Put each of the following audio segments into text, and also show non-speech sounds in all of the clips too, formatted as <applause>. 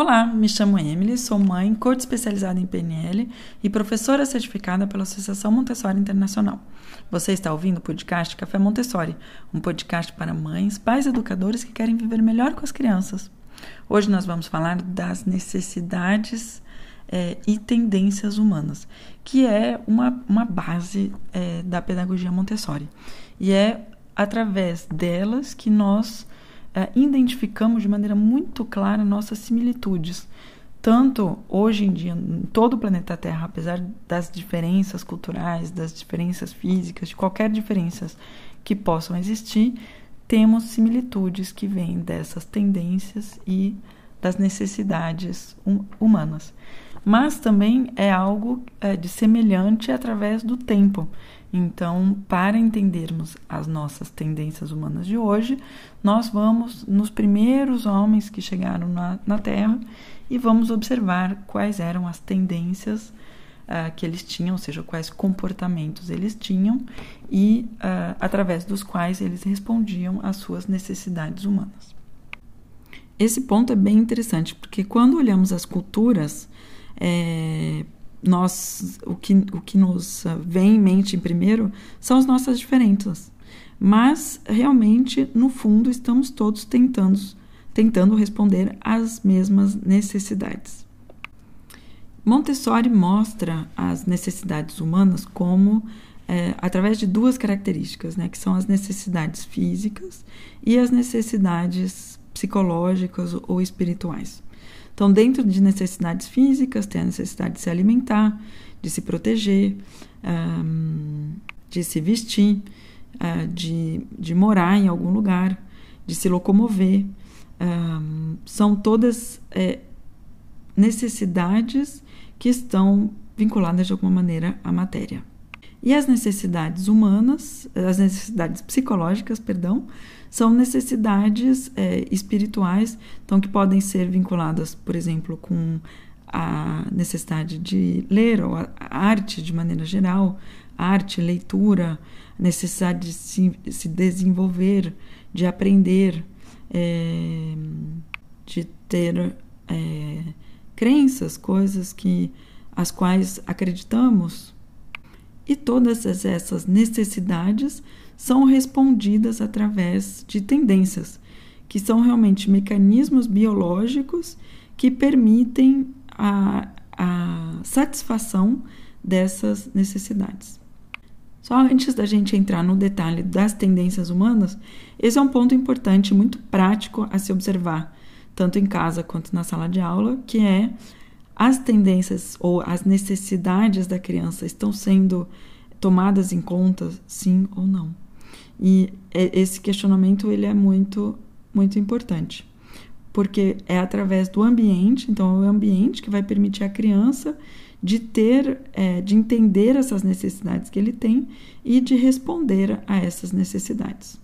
Olá, me chamo Emily, sou mãe, coach especializada em PNL e professora certificada pela Associação Montessori Internacional. Você está ouvindo o podcast Café Montessori, um podcast para mães, pais e educadores que querem viver melhor com as crianças. Hoje nós vamos falar das necessidades é, e tendências humanas, que é uma, uma base é, da pedagogia Montessori. E é através delas que nós identificamos de maneira muito clara nossas similitudes. Tanto hoje em dia, em todo o planeta Terra, apesar das diferenças culturais, das diferenças físicas, de qualquer diferenças que possam existir, temos similitudes que vêm dessas tendências e das necessidades hum, humanas. Mas também é algo é, de semelhante através do tempo. Então, para entendermos as nossas tendências humanas de hoje, nós vamos nos primeiros homens que chegaram na, na Terra e vamos observar quais eram as tendências uh, que eles tinham, ou seja, quais comportamentos eles tinham e uh, através dos quais eles respondiam às suas necessidades humanas. Esse ponto é bem interessante, porque quando olhamos as culturas, é, nós o que, o que nos vem em mente primeiro são as nossas diferenças. Mas realmente, no fundo, estamos todos tentando, tentando responder às mesmas necessidades. Montessori mostra as necessidades humanas como é, através de duas características, né, que são as necessidades físicas e as necessidades psicológicas ou espirituais. Então, dentro de necessidades físicas, tem a necessidade de se alimentar, de se proteger, um, de se vestir, uh, de, de morar em algum lugar, de se locomover. Um, são todas é, necessidades que estão vinculadas de alguma maneira à matéria. E as necessidades humanas, as necessidades psicológicas, perdão, são necessidades é, espirituais, então que podem ser vinculadas, por exemplo, com a necessidade de ler, ou a arte de maneira geral, arte, leitura, necessidade de se, se desenvolver, de aprender, é, de ter é, crenças, coisas que as quais acreditamos. E todas essas necessidades são respondidas através de tendências, que são realmente mecanismos biológicos que permitem a, a satisfação dessas necessidades. Só antes da gente entrar no detalhe das tendências humanas, esse é um ponto importante, muito prático a se observar, tanto em casa quanto na sala de aula, que é as tendências ou as necessidades da criança estão sendo tomadas em conta, sim ou não. E é, esse questionamento ele é muito muito importante, porque é através do ambiente, então é o ambiente que vai permitir à criança de ter, é, de entender essas necessidades que ele tem e de responder a essas necessidades.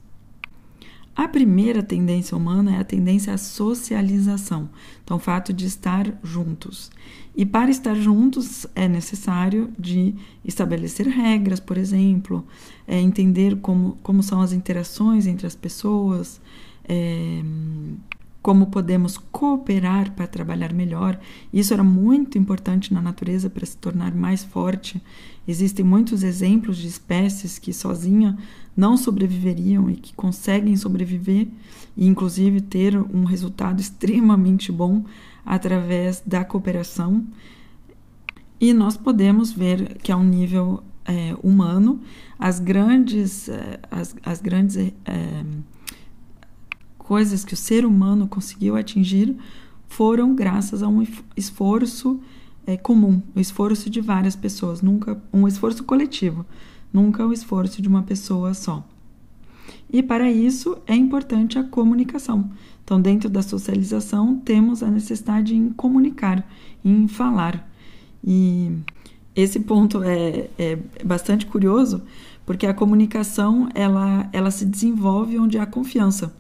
A primeira tendência humana é a tendência à socialização, então o fato de estar juntos. E para estar juntos é necessário de estabelecer regras, por exemplo, é entender como, como são as interações entre as pessoas, é, como podemos cooperar para trabalhar melhor. Isso era muito importante na natureza para se tornar mais forte. Existem muitos exemplos de espécies que sozinha não sobreviveriam e que conseguem sobreviver e inclusive ter um resultado <laughs> extremamente bom através da cooperação. E nós podemos ver que ao nível é, humano as grandes é, as, as grandes é, coisas que o ser humano conseguiu atingir foram graças a um esforço é, comum, o um esforço de várias pessoas, nunca um esforço coletivo, nunca o esforço de uma pessoa só. E para isso é importante a comunicação. Então, dentro da socialização, temos a necessidade em comunicar, em falar. E esse ponto é, é bastante curioso, porque a comunicação ela, ela se desenvolve onde há confiança.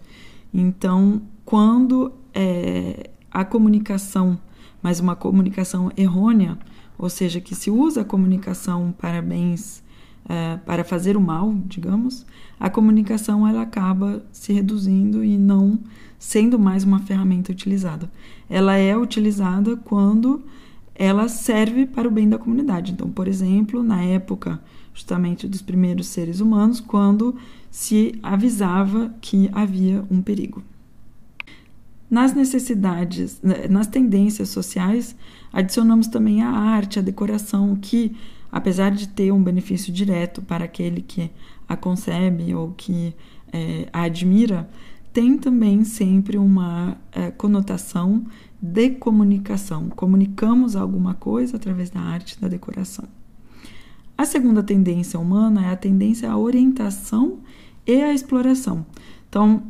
Então, quando é, a comunicação, mas uma comunicação errônea, ou seja, que se usa a comunicação para bens, é, para fazer o mal, digamos, a comunicação ela acaba se reduzindo e não sendo mais uma ferramenta utilizada. Ela é utilizada quando ela serve para o bem da comunidade. Então, por exemplo, na época justamente dos primeiros seres humanos, quando se avisava que havia um perigo. Nas necessidades, né, nas tendências sociais, adicionamos também a arte, a decoração, que, apesar de ter um benefício direto para aquele que a concebe ou que é, a admira, tem também sempre uma é, conotação de comunicação. Comunicamos alguma coisa através da arte, da decoração. A segunda tendência humana é a tendência à orientação e à exploração. Então,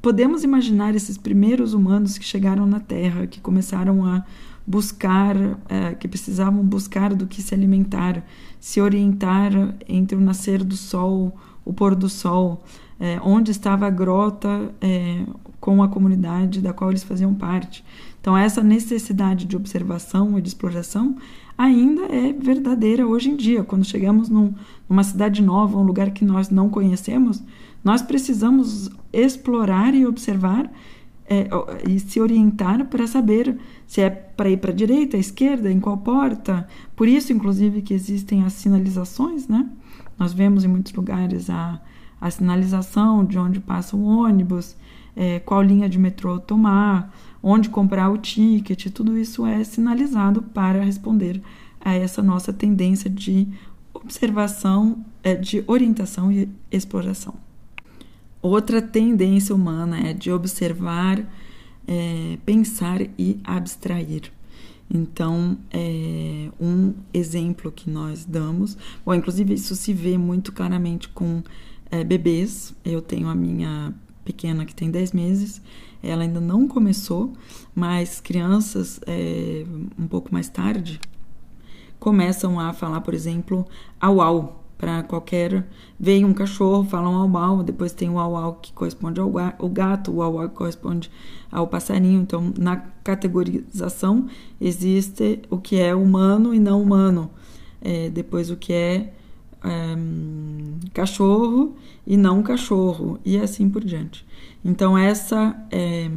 podemos imaginar esses primeiros humanos que chegaram na Terra, que começaram a buscar, é, que precisavam buscar do que se alimentar, se orientar entre o nascer do sol, o pôr do sol, é, onde estava a grota é, com a comunidade da qual eles faziam parte. Então, essa necessidade de observação e de exploração ainda é verdadeira hoje em dia. Quando chegamos num, numa cidade nova, um lugar que nós não conhecemos, nós precisamos explorar e observar é, e se orientar para saber se é para ir para a direita, à esquerda, em qual porta. Por isso, inclusive, que existem as sinalizações, né? Nós vemos em muitos lugares a, a sinalização de onde passa o ônibus, é, qual linha de metrô tomar, onde comprar o ticket, tudo isso é sinalizado para responder a essa nossa tendência de observação, é, de orientação e exploração. Outra tendência humana é de observar, é, pensar e abstrair. Então, é um exemplo que nós damos, bom, inclusive isso se vê muito claramente com é, bebês. Eu tenho a minha pequena que tem 10 meses ela ainda não começou, mas crianças é, um pouco mais tarde começam a falar, por exemplo, au au para qualquer. Vem um cachorro, falam au au, depois tem o au au que corresponde ao gato, o au au que corresponde ao passarinho. Então, na categorização existe o que é humano e não humano, é, depois o que é, é cachorro e não cachorro, e assim por diante. Então, essa, é,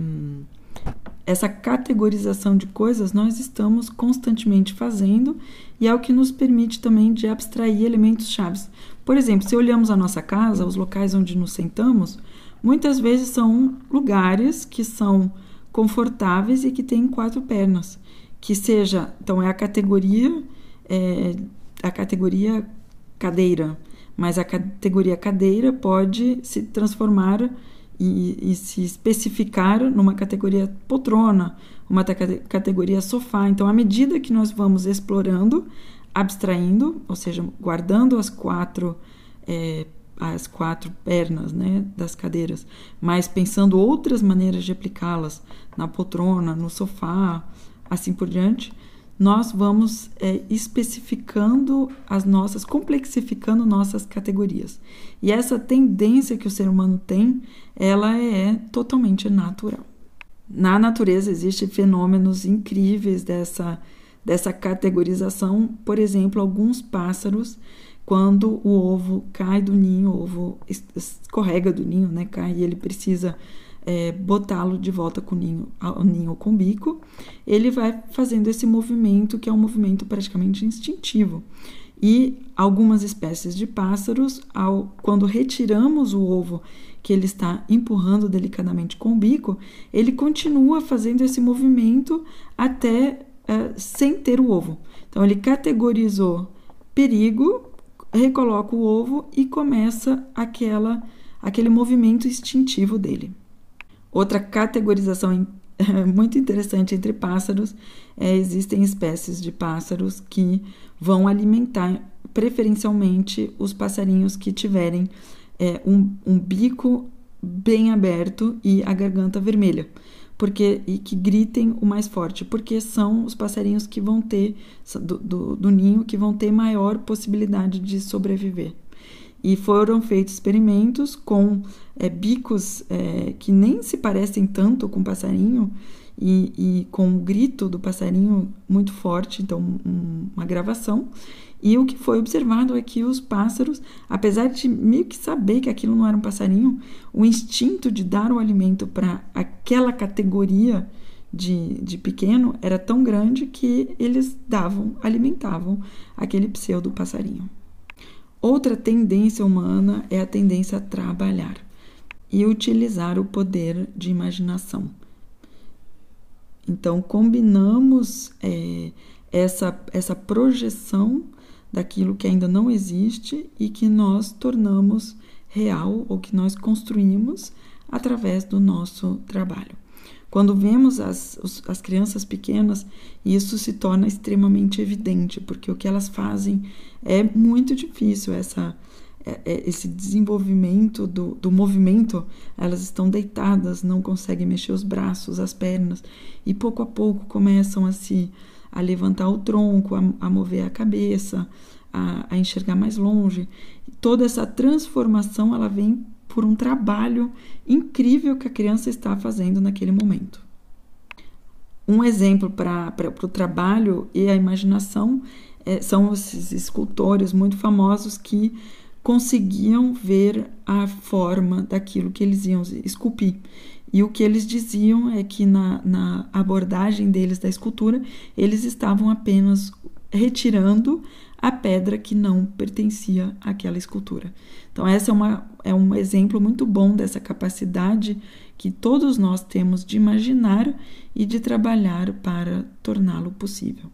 essa categorização de coisas nós estamos constantemente fazendo e é o que nos permite também de abstrair elementos chaves. Por exemplo, se olhamos a nossa casa, os locais onde nos sentamos, muitas vezes são lugares que são confortáveis e que têm quatro pernas, que seja, então é a categoria é, a categoria cadeira, mas a categoria cadeira pode se transformar e, e se especificar numa categoria poltrona, uma categoria sofá. Então, à medida que nós vamos explorando, abstraindo, ou seja, guardando as quatro é, as quatro pernas né, das cadeiras, mas pensando outras maneiras de aplicá-las na poltrona, no sofá, assim por diante, nós vamos é, especificando as nossas, complexificando nossas categorias. E essa tendência que o ser humano tem, ela é totalmente natural. Na natureza existem fenômenos incríveis dessa, dessa categorização. Por exemplo, alguns pássaros, quando o ovo cai do ninho, o ovo escorrega do ninho, né, cai e ele precisa é, botá-lo de volta com o ninho, ao ninho com o bico, ele vai fazendo esse movimento que é um movimento praticamente instintivo. E algumas espécies de pássaros, ao, quando retiramos o ovo que ele está empurrando delicadamente com o bico, ele continua fazendo esse movimento até é, sem ter o ovo. Então ele categorizou perigo, recoloca o ovo e começa aquela aquele movimento instintivo dele. Outra categorização <laughs> muito interessante entre pássaros é existem espécies de pássaros que vão alimentar preferencialmente os passarinhos que tiverem é, um, um bico bem aberto e a garganta vermelha porque e que gritem o mais forte, porque são os passarinhos que vão ter do, do, do, ninho que vão ter maior possibilidade de sobreviver. E foram feitos experimentos com é, bicos é, que nem se parecem tanto com passarinho e, e, com o grito do passarinho muito forte, então um, uma gravação. E o que foi observado é que os pássaros, apesar de meio que saber que aquilo não era um passarinho, o instinto de dar o alimento para aquela categoria de, de pequeno era tão grande que eles davam, alimentavam aquele pseudo passarinho. Outra tendência humana é a tendência a trabalhar e utilizar o poder de imaginação. Então, combinamos é, essa, essa projeção daquilo que ainda não existe e que nós tornamos real ou que nós construímos através do nosso trabalho. Quando vemos as, as crianças pequenas, isso se torna extremamente evidente, porque o que elas fazem é muito difícil, essa, é, é, esse desenvolvimento do, do movimento. Elas estão deitadas, não conseguem mexer os braços, as pernas, e pouco a pouco começam a se a levantar o tronco, a, a mover a cabeça, a, a enxergar mais longe. Toda essa transformação ela vem por um trabalho incrível que a criança está fazendo naquele momento. Um exemplo para o trabalho e a imaginação é, são esses escultores muito famosos que conseguiam ver a forma daquilo que eles iam esculpir. E o que eles diziam é que na, na abordagem deles da escultura, eles estavam apenas retirando a pedra que não pertencia àquela escultura. Então, essa é, uma, é um exemplo muito bom dessa capacidade que todos nós temos de imaginar e de trabalhar para torná-lo possível.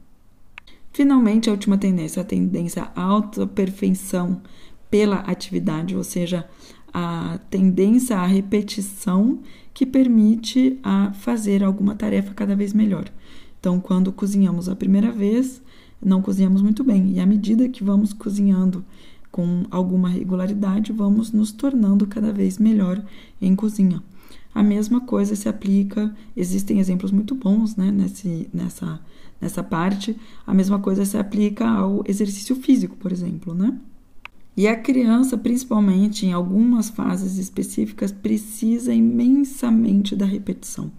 Finalmente, a última tendência, a tendência à autoperfeição pela atividade, ou seja, a tendência à repetição que permite a fazer alguma tarefa cada vez melhor. Então, quando cozinhamos a primeira vez, não cozinhamos muito bem. E à medida que vamos cozinhando com alguma regularidade, vamos nos tornando cada vez melhor em cozinha. A mesma coisa se aplica, existem exemplos muito bons né, nesse, nessa, nessa parte, a mesma coisa se aplica ao exercício físico, por exemplo. Né? E a criança, principalmente em algumas fases específicas, precisa imensamente da repetição.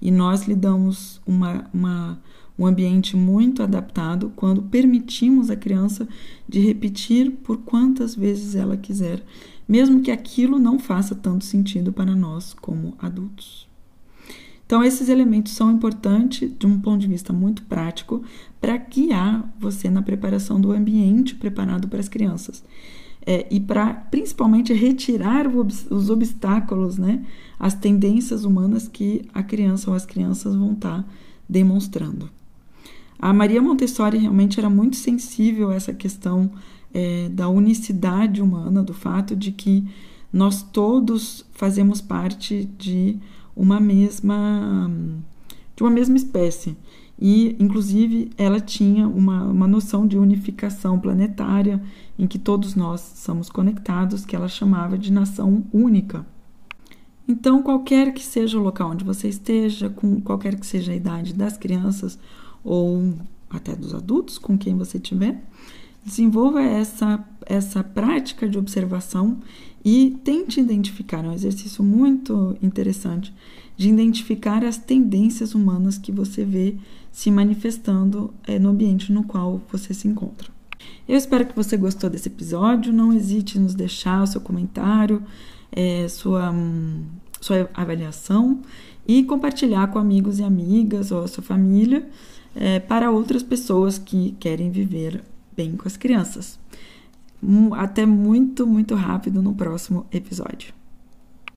E nós lhe damos uma, uma um ambiente muito adaptado quando permitimos a criança de repetir por quantas vezes ela quiser, mesmo que aquilo não faça tanto sentido para nós como adultos. Então, esses elementos são importantes de um ponto de vista muito prático para guiar você na preparação do ambiente preparado para as crianças. É, e para principalmente retirar os obstáculos, né, as tendências humanas que a criança ou as crianças vão estar tá demonstrando. A Maria Montessori realmente era muito sensível a essa questão é, da unicidade humana, do fato de que nós todos fazemos parte de uma mesma de uma mesma espécie. E inclusive ela tinha uma, uma noção de unificação planetária em que todos nós somos conectados que ela chamava de nação única. Então qualquer que seja o local onde você esteja com qualquer que seja a idade das crianças ou até dos adultos com quem você tiver, desenvolva essa, essa prática de observação e tente identificar, é um exercício muito interessante, de identificar as tendências humanas que você vê se manifestando é, no ambiente no qual você se encontra. Eu espero que você gostou desse episódio. Não hesite em nos deixar o seu comentário, é, sua, sua avaliação e compartilhar com amigos e amigas ou a sua família é, para outras pessoas que querem viver bem com as crianças. Até muito, muito rápido no próximo episódio.